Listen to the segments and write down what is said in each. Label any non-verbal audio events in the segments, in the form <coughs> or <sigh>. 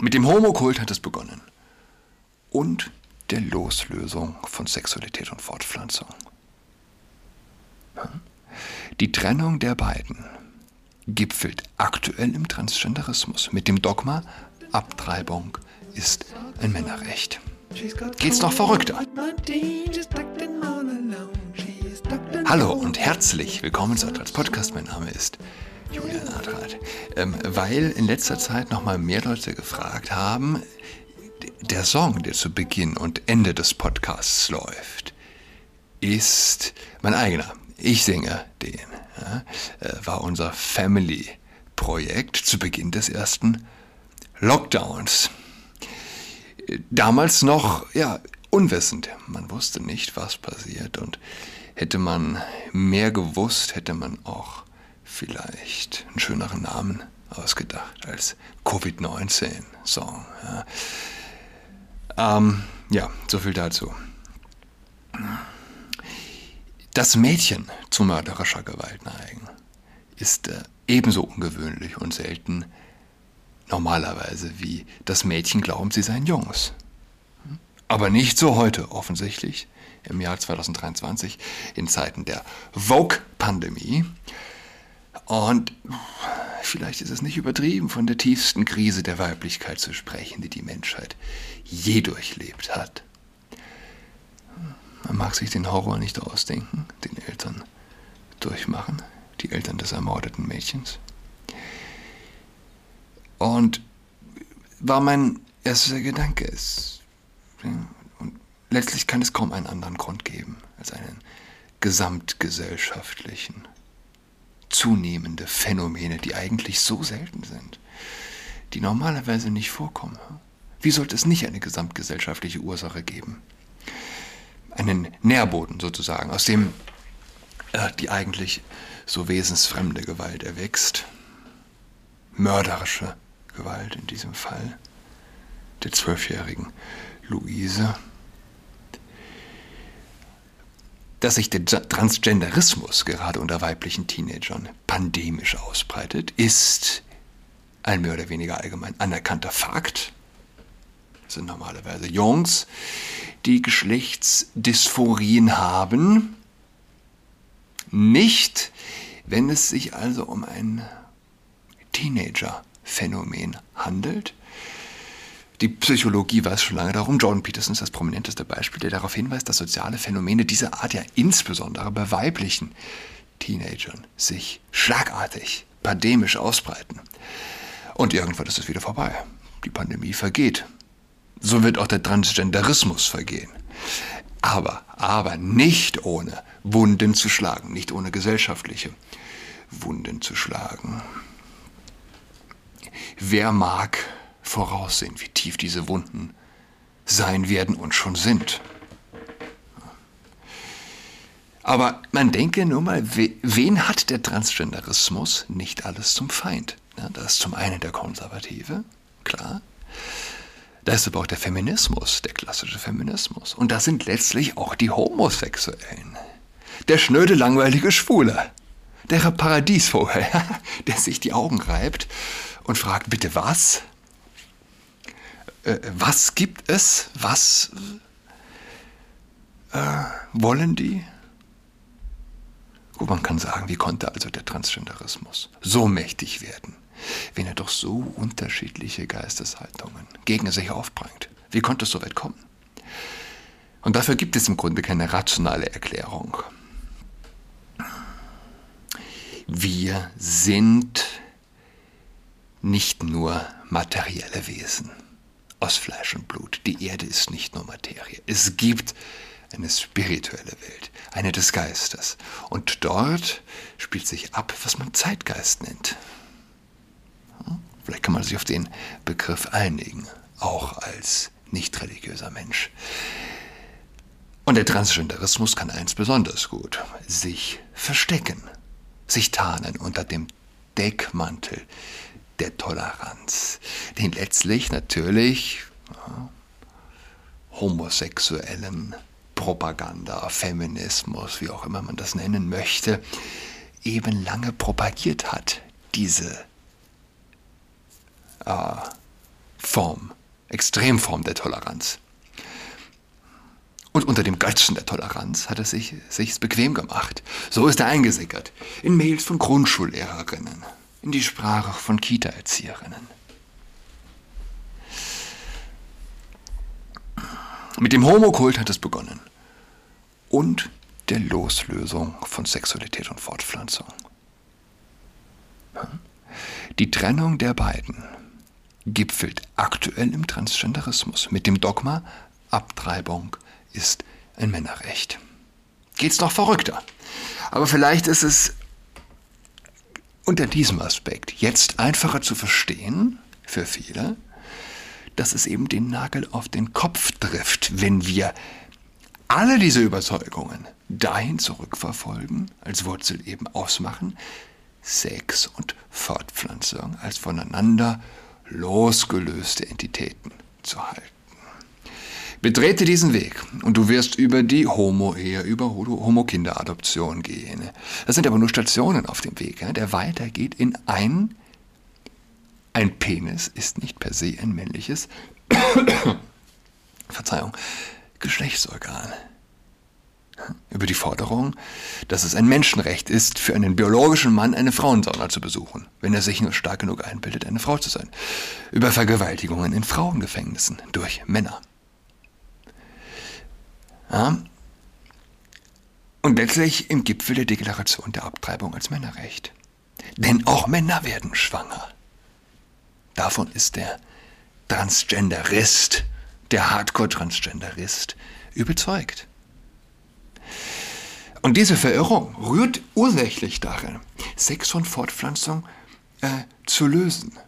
Mit dem Homokult hat es begonnen. Und der Loslösung von Sexualität und Fortpflanzung. Die Trennung der beiden gipfelt aktuell im Transgenderismus mit dem Dogma, Abtreibung ist ein Männerrecht. Geht's noch verrückter? Hallo und herzlich willkommen zu Adrats Podcast. Mein Name ist Julian Adrat. Ähm, weil in letzter Zeit nochmal mehr Leute gefragt haben, der Song, der zu Beginn und Ende des Podcasts läuft, ist mein eigener. Ich singe den. Ja, äh, war unser Family-Projekt zu Beginn des ersten Lockdowns. Damals noch, ja, unwissend. Man wusste nicht, was passiert. Und hätte man mehr gewusst, hätte man auch vielleicht einen schöneren Namen ausgedacht als Covid-19-Song. Ja. Ähm, ja, so viel dazu. Das Mädchen zu mörderischer Gewalt neigen ist äh, ebenso ungewöhnlich und selten normalerweise wie das Mädchen glauben, sie seien Jungs. Aber nicht so heute, offensichtlich, im Jahr 2023, in Zeiten der Vogue-Pandemie. Und vielleicht ist es nicht übertrieben, von der tiefsten Krise der Weiblichkeit zu sprechen, die die Menschheit je durchlebt hat. Man mag sich den Horror nicht ausdenken, den Eltern durchmachen, die Eltern des ermordeten Mädchens. Und war mein erster Gedanke, es, und letztlich kann es kaum einen anderen Grund geben als einen gesamtgesellschaftlichen, zunehmende Phänomene, die eigentlich so selten sind, die normalerweise nicht vorkommen. Wie sollte es nicht eine gesamtgesellschaftliche Ursache geben? Einen Nährboden sozusagen, aus dem äh, die eigentlich so wesensfremde Gewalt erwächst. Mörderische Gewalt in diesem Fall der zwölfjährigen Luise. Dass sich der Transgenderismus gerade unter weiblichen Teenagern pandemisch ausbreitet, ist ein mehr oder weniger allgemein anerkannter Fakt sind normalerweise Jungs, die Geschlechtsdysphorien haben. Nicht, wenn es sich also um ein Teenager-Phänomen handelt. Die Psychologie weiß schon lange darum. Jordan Peterson ist das prominenteste Beispiel, der darauf hinweist, dass soziale Phänomene dieser Art ja insbesondere bei weiblichen Teenagern sich schlagartig, pandemisch ausbreiten. Und irgendwann ist es wieder vorbei. Die Pandemie vergeht so wird auch der Transgenderismus vergehen. Aber, aber nicht ohne Wunden zu schlagen, nicht ohne gesellschaftliche Wunden zu schlagen. Wer mag voraussehen, wie tief diese Wunden sein werden und schon sind? Aber man denke nur mal, wen hat der Transgenderismus nicht alles zum Feind? das ist zum einen der Konservative, klar. Da ist aber auch der Feminismus, der klassische Feminismus. Und da sind letztlich auch die Homosexuellen. Der schnöde, langweilige Schwule. Der Paradiesvogel, <laughs> der sich die Augen reibt und fragt, bitte was? Äh, was gibt es? Was äh, wollen die? Gut, man kann sagen, wie konnte also der Transgenderismus so mächtig werden? wenn er doch so unterschiedliche Geisteshaltungen gegen sich aufbringt. Wie konnte es so weit kommen? Und dafür gibt es im Grunde keine rationale Erklärung. Wir sind nicht nur materielle Wesen aus Fleisch und Blut. Die Erde ist nicht nur Materie. Es gibt eine spirituelle Welt, eine des Geistes. Und dort spielt sich ab, was man Zeitgeist nennt. Vielleicht kann man sich auf den Begriff einigen, auch als nicht religiöser Mensch. Und der Transgenderismus kann eins besonders gut, sich verstecken, sich tarnen unter dem Deckmantel der Toleranz, den letztlich natürlich ja, homosexuellen Propaganda, Feminismus, wie auch immer man das nennen möchte, eben lange propagiert hat, diese äh, Form, Extremform der Toleranz. Und unter dem Götzen der Toleranz hat er sich sich's bequem gemacht. So ist er eingesickert. In Mails von Grundschullehrerinnen, in die Sprache von Kita-Erzieherinnen. Mit dem Homokult hat es begonnen. Und der Loslösung von Sexualität und Fortpflanzung. Die Trennung der beiden gipfelt aktuell im Transgenderismus mit dem Dogma Abtreibung ist ein Männerrecht. Geht's noch verrückter. Aber vielleicht ist es unter diesem Aspekt jetzt einfacher zu verstehen für viele, dass es eben den Nagel auf den Kopf trifft, wenn wir alle diese Überzeugungen dahin zurückverfolgen, als Wurzel eben ausmachen, Sex und Fortpflanzung als voneinander losgelöste Entitäten zu halten. Betrete diesen Weg und du wirst über die Homo-Ehe, über Homo-Kinderadoption gehen. Das sind aber nur Stationen auf dem Weg, der weitergeht in ein, ein Penis ist nicht per se ein männliches, <coughs> Verzeihung, Geschlechtsorgan. Über die Forderung, dass es ein Menschenrecht ist, für einen biologischen Mann eine Frauensauna zu besuchen, wenn er sich nur stark genug einbildet, eine Frau zu sein. Über Vergewaltigungen in Frauengefängnissen durch Männer. Ja? Und letztlich im Gipfel der Deklaration der Abtreibung als Männerrecht. Denn auch Männer werden schwanger. Davon ist der Transgenderist, der Hardcore-Transgenderist überzeugt. Und diese Verirrung rührt ursächlich darin, Sex von Fortpflanzung äh, zu lösen.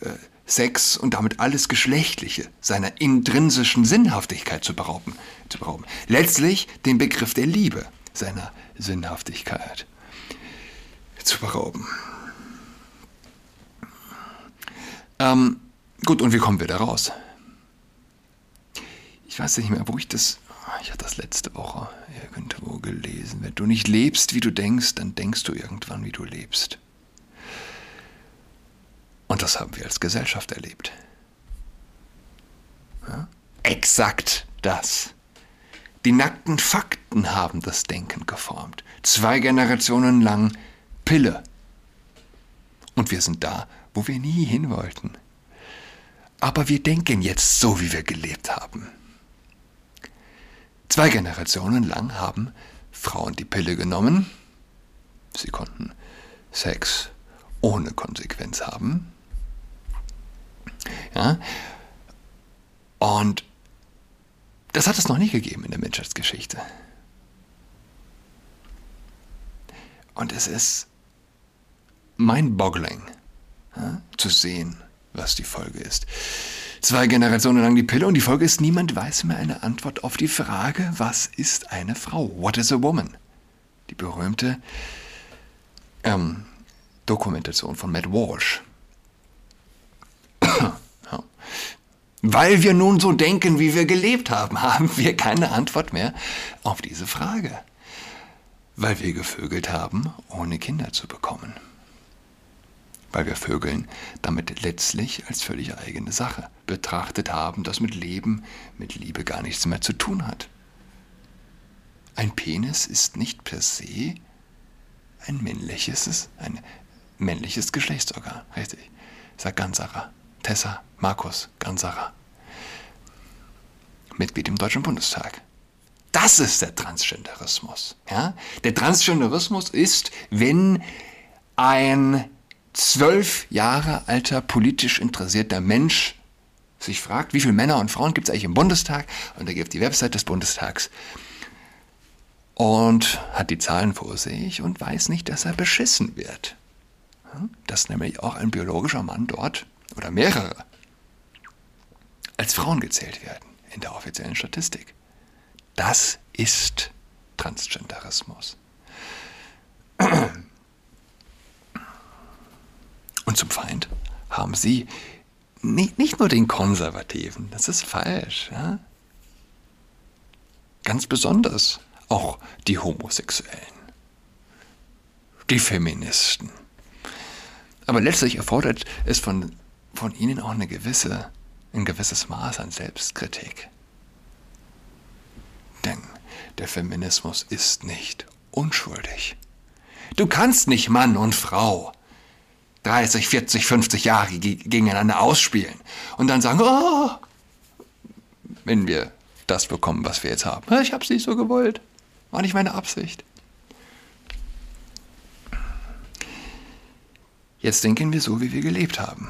Äh, Sex und damit alles Geschlechtliche seiner intrinsischen Sinnhaftigkeit zu berauben, zu berauben. Letztlich den Begriff der Liebe seiner Sinnhaftigkeit zu berauben. Ähm, gut, und wie kommen wir da raus? Ich weiß nicht mehr, wo ich das. Ich hatte das letzte Woche irgendwo gelesen. Wenn du nicht lebst, wie du denkst, dann denkst du irgendwann, wie du lebst. Und das haben wir als Gesellschaft erlebt. Ja? Exakt das. Die nackten Fakten haben das Denken geformt. Zwei Generationen lang Pille. Und wir sind da, wo wir nie hin wollten. Aber wir denken jetzt so, wie wir gelebt haben. Zwei Generationen lang haben Frauen die Pille genommen. Sie konnten Sex ohne Konsequenz haben. Ja? Und das hat es noch nie gegeben in der Menschheitsgeschichte. Und es ist mind-boggling ja, zu sehen, was die Folge ist. Zwei Generationen lang die Pille und die Folge ist, niemand weiß mehr eine Antwort auf die Frage, was ist eine Frau? What is a woman? Die berühmte ähm, Dokumentation von Matt Walsh. <clears throat> Weil wir nun so denken, wie wir gelebt haben, <laughs> haben wir keine Antwort mehr auf diese Frage. Weil wir gevögelt haben, ohne Kinder zu bekommen. Weil wir Vögeln damit letztlich als völlig eigene Sache betrachtet haben, das mit Leben, mit Liebe gar nichts mehr zu tun hat. Ein Penis ist nicht per se ein männliches, ein männliches Geschlechtsorgan, richtig, sagt Gansacher. Tessa Markus Gansarer. Mitglied im Deutschen Bundestag. Das ist der Transgenderismus. Ja? Der Transgenderismus ist, wenn ein zwölf Jahre alter politisch interessierter Mensch sich fragt, wie viele Männer und Frauen gibt es eigentlich im Bundestag? Und er gibt die Website des Bundestags und hat die Zahlen vor sich und weiß nicht, dass er beschissen wird. Dass nämlich auch ein biologischer Mann dort oder mehrere als Frauen gezählt werden in der offiziellen Statistik. Das ist Transgenderismus. Und zum Feind haben sie nicht, nur den Konservativen, das ist falsch. Ja? Ganz besonders auch die Homosexuellen, die Feministen. Aber letztlich erfordert es von von Ihnen auch eine gewisse, ein gewisses Maß an Selbstkritik. Denn der Feminismus ist nicht unschuldig. Du kannst nicht Mann und Frau 30, 40, 50 Jahre gegeneinander ausspielen und dann sagen, oh, wenn wir das bekommen, was wir jetzt haben. Ich habe es nicht so gewollt. War nicht meine Absicht. Jetzt denken wir so, wie wir gelebt haben.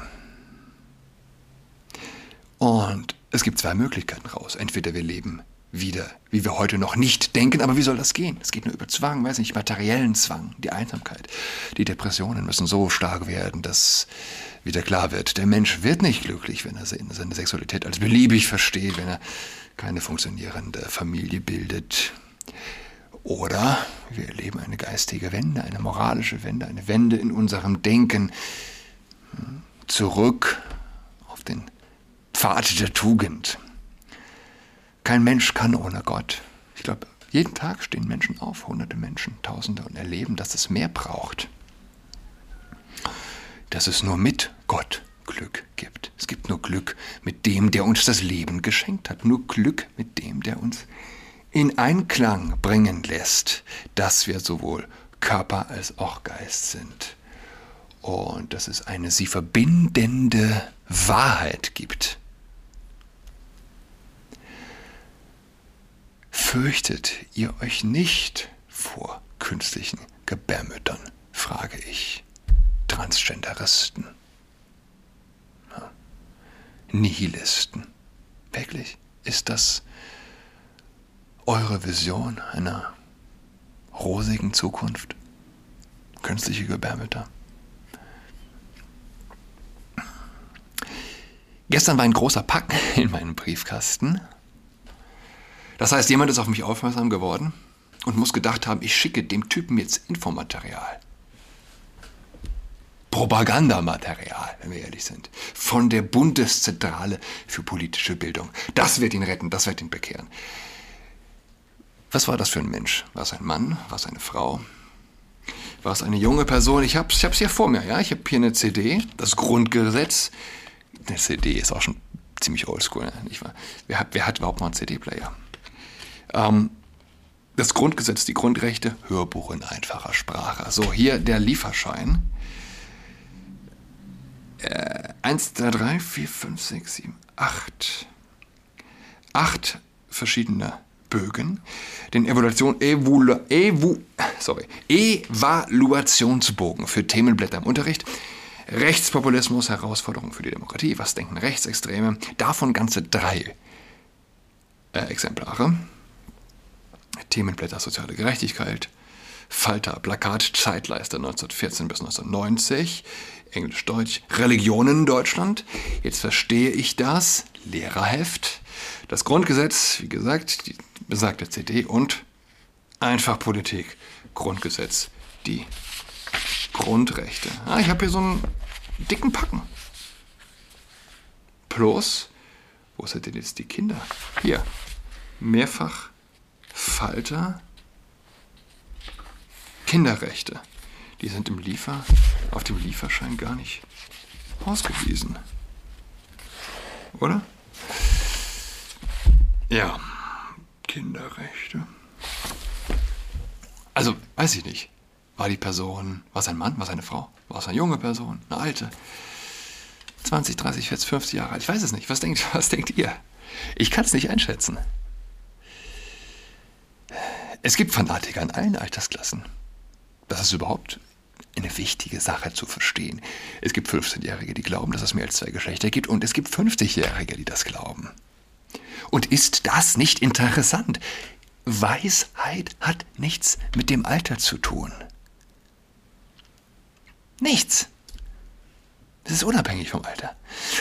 Und es gibt zwei Möglichkeiten raus. Entweder wir leben wieder, wie wir heute noch nicht denken, aber wie soll das gehen? Es geht nur über Zwang, weiß nicht, materiellen Zwang, die Einsamkeit. Die Depressionen müssen so stark werden, dass wieder klar wird, der Mensch wird nicht glücklich, wenn er seine Sexualität als beliebig versteht, wenn er keine funktionierende Familie bildet. Oder wir erleben eine geistige Wende, eine moralische Wende, eine Wende in unserem Denken zurück auf den Pfad der Tugend. Kein Mensch kann ohne Gott. Ich glaube, jeden Tag stehen Menschen auf, hunderte Menschen, tausende und erleben, dass es mehr braucht. Dass es nur mit Gott Glück gibt. Es gibt nur Glück mit dem, der uns das Leben geschenkt hat. Nur Glück mit dem, der uns in Einklang bringen lässt, dass wir sowohl Körper als auch Geist sind. Und dass es eine sie verbindende Wahrheit gibt. Fürchtet ihr euch nicht vor künstlichen Gebärmüttern, frage ich. Transgenderisten. Nihilisten. Wirklich? Ist das eure Vision einer rosigen Zukunft? Künstliche Gebärmütter. Gestern war ein großer Pack in meinem Briefkasten. Das heißt, jemand ist auf mich aufmerksam geworden und muss gedacht haben, ich schicke dem Typen jetzt Infomaterial. Propagandamaterial, wenn wir ehrlich sind, von der Bundeszentrale für politische Bildung. Das wird ihn retten, das wird ihn bekehren. Was war das für ein Mensch? War es ein Mann? War es eine Frau? War es eine junge Person? Ich habe es hier vor mir. Ja? Ich habe hier eine CD, das Grundgesetz. Eine CD ist auch schon ziemlich oldschool, ne? Wer wer hat überhaupt noch einen CD-Player? Ähm, das Grundgesetz, die Grundrechte, Hörbuch in einfacher Sprache. So, hier der Lieferschein äh, 1, 2, 3, 4, 5, 6, 7, 8. Acht verschiedene Bögen. Den Evaluation, Evolu, Evu, sorry, Evaluationsbogen für Themenblätter im Unterricht. Rechtspopulismus, Herausforderungen für die Demokratie. Was denken Rechtsextreme? Davon ganze drei äh, Exemplare. Themenblätter soziale Gerechtigkeit. Falter, Plakat, Zeitleiste 1914 bis 1990. Englisch-Deutsch, Religionen Deutschland. Jetzt verstehe ich das. Lehrerheft, das Grundgesetz, wie gesagt, die besagte CD und einfach Politik, Grundgesetz, die Grundrechte. Ah, ich habe hier so einen dicken Packen. Plus, wo sind denn jetzt die Kinder? Hier, mehrfach Falter, Kinderrechte. Die sind im Liefer, auf dem Lieferschein gar nicht ausgewiesen. Oder? Ja, Kinderrechte. Also, weiß ich nicht. War die Person, war es ein Mann, war es eine Frau, war es eine junge Person, eine alte? 20, 30, 40, 50 Jahre alt. Ich weiß es nicht. Was denkt, <laughs> was denkt ihr? Ich kann es nicht einschätzen. Es gibt Fanatiker in allen Altersklassen. Das ist überhaupt eine wichtige Sache zu verstehen. Es gibt 15-Jährige, die glauben, dass es mehr als zwei Geschlechter gibt und es gibt 50-Jährige, die das glauben. Und ist das nicht interessant? Weisheit hat nichts mit dem Alter zu tun. Nichts. Das ist unabhängig vom Alter.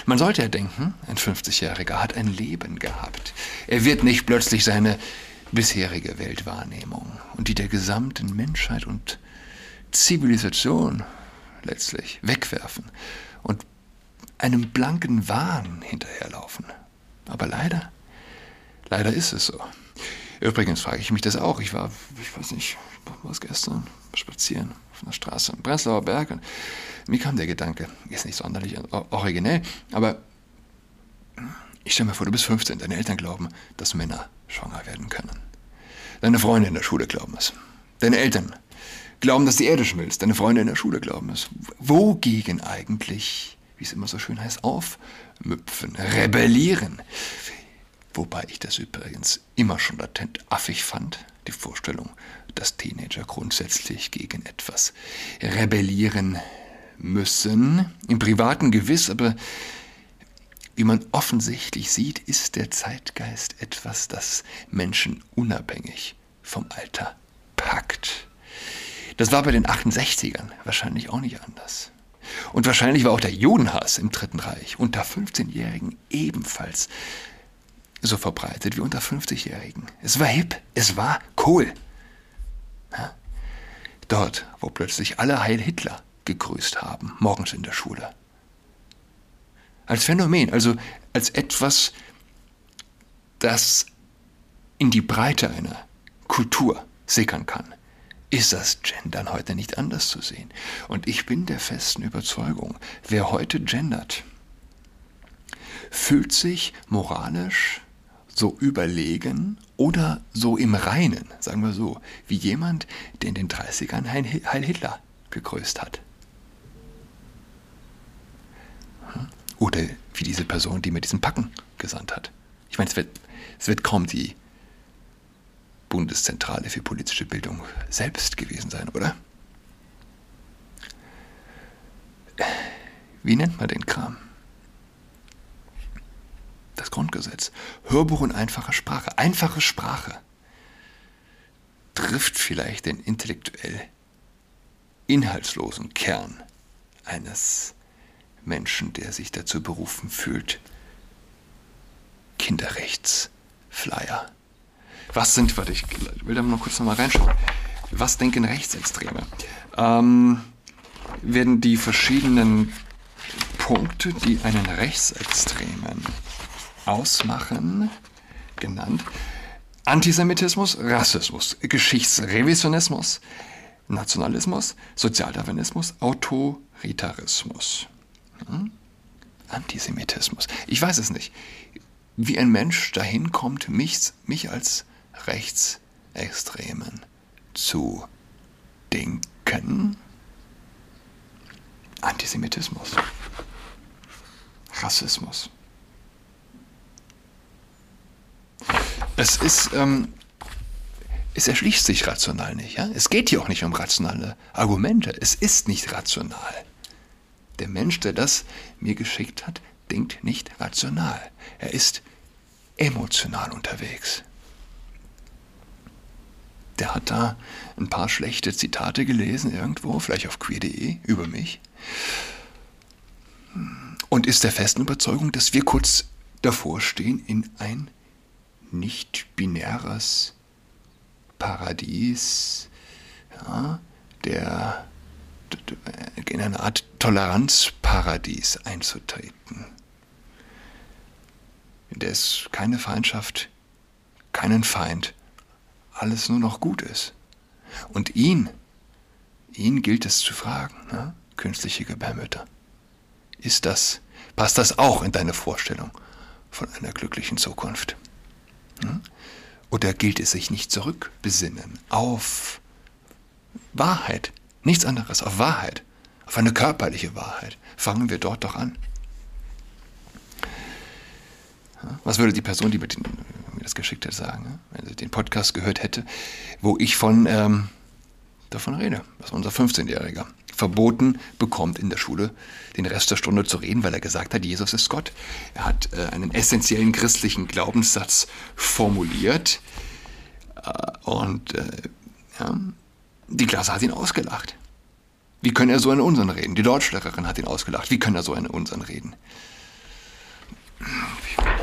Man sollte ja denken, ein 50-Jähriger hat ein Leben gehabt. Er wird nicht plötzlich seine bisherige Weltwahrnehmung und die der gesamten Menschheit und Zivilisation letztlich wegwerfen und einem blanken Wahn hinterherlaufen. Aber leider, leider ist es so. Übrigens frage ich mich das auch. Ich war, ich weiß nicht, war es gestern spazieren auf einer Straße im Breslauer Berg und Mir kam der Gedanke, ist nicht sonderlich originell, aber ich stelle mir vor, du bist 15, deine Eltern glauben, dass Männer schwanger werden können. Deine Freunde in der Schule glauben es. Deine Eltern glauben, dass die Erde schmilzt. Deine Freunde in der Schule glauben es. Wogegen eigentlich, wie es immer so schön heißt, aufmüpfen, rebellieren? Wobei ich das übrigens immer schon latent affig fand, die Vorstellung, dass Teenager grundsätzlich gegen etwas rebellieren müssen. Im Privaten gewiss, aber wie man offensichtlich sieht, ist der Zeitgeist etwas, das Menschen unabhängig vom Alter packt. Das war bei den 68ern wahrscheinlich auch nicht anders. Und wahrscheinlich war auch der Judenhass im Dritten Reich unter 15-Jährigen ebenfalls so verbreitet wie unter 50-Jährigen. Es war hip, es war cool. Ja? Dort, wo plötzlich alle Heil Hitler gegrüßt haben, morgens in der Schule. Als Phänomen, also als etwas, das in die Breite einer Kultur sickern kann, ist das Gendern heute nicht anders zu sehen. Und ich bin der festen Überzeugung, wer heute gendert, fühlt sich moralisch so überlegen oder so im Reinen, sagen wir so, wie jemand, der in den 30ern Heil Hitler gegrüßt hat. Oder wie diese Person, die mir diesen Packen gesandt hat. Ich meine, es wird, es wird kaum die Bundeszentrale für politische Bildung selbst gewesen sein, oder? Wie nennt man den Kram? das Grundgesetz. Hörbuch in einfacher Sprache. Einfache Sprache trifft vielleicht den intellektuell inhaltslosen Kern eines Menschen, der sich dazu berufen fühlt. Kinderrechtsflyer. Was sind, warte, ich will da noch kurz nochmal reinschauen. Was denken Rechtsextreme? Ähm, werden die verschiedenen Punkte, die einen Rechtsextremen ausmachen, genannt. Antisemitismus, Rassismus, Geschichtsrevisionismus, Nationalismus, Sozialdarwinismus, Autoritarismus. Hm? Antisemitismus. Ich weiß es nicht. Wie ein Mensch dahin kommt, mich, mich als Rechtsextremen zu denken. Antisemitismus. Rassismus. Es ist, ähm, es erschließt sich rational nicht. Ja? Es geht hier auch nicht um rationale Argumente. Es ist nicht rational. Der Mensch, der das mir geschickt hat, denkt nicht rational. Er ist emotional unterwegs. Der hat da ein paar schlechte Zitate gelesen irgendwo, vielleicht auf queer.de über mich. Und ist der festen Überzeugung, dass wir kurz davor stehen, in ein nicht-binäres Paradies, ja, der in eine Art Toleranzparadies einzutreten, in der es keine Feindschaft, keinen Feind, alles nur noch gut ist. Und ihn, ihn gilt es zu fragen, ne? künstliche Gebärmütter. Ist das, passt das auch in deine Vorstellung von einer glücklichen Zukunft? Oder gilt es sich nicht zurückbesinnen auf Wahrheit? Nichts anderes, auf Wahrheit, auf eine körperliche Wahrheit. Fangen wir dort doch an. Was würde die Person, die mir, den, mir das geschickt hat, sagen, wenn sie den Podcast gehört hätte, wo ich von ähm, davon rede, was unser 15-Jähriger verboten bekommt, in der Schule den Rest der Stunde zu reden, weil er gesagt hat, Jesus ist Gott. Er hat äh, einen essentiellen christlichen Glaubenssatz formuliert äh, und äh, ja, die Klasse hat ihn ausgelacht. Wie können er so in unseren reden? Die Deutschlehrerin hat ihn ausgelacht. Wie können er so in unseren reden?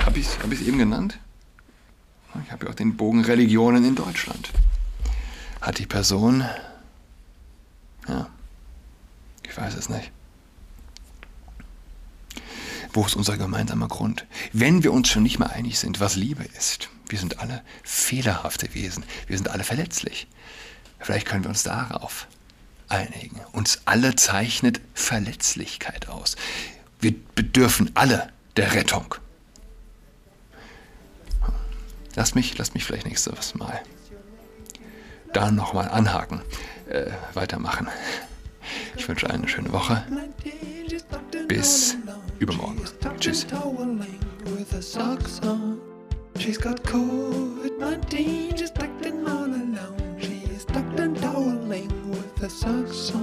Habe ich es hab eben genannt? Ich habe ja auch den Bogen Religionen in Deutschland. Hat die Person ja, ich weiß es nicht. Wo ist unser gemeinsamer Grund? Wenn wir uns schon nicht mehr einig sind, was Liebe ist, wir sind alle fehlerhafte Wesen, wir sind alle verletzlich. Vielleicht können wir uns darauf einigen. Uns alle zeichnet Verletzlichkeit aus. Wir bedürfen alle der Rettung. Lass mich, lass mich vielleicht nächstes Mal da nochmal anhaken, äh, weitermachen. Ich wünsche eine schöne Woche. Bis übermorgen. Tschüss. She's got COVID-19, just the à 500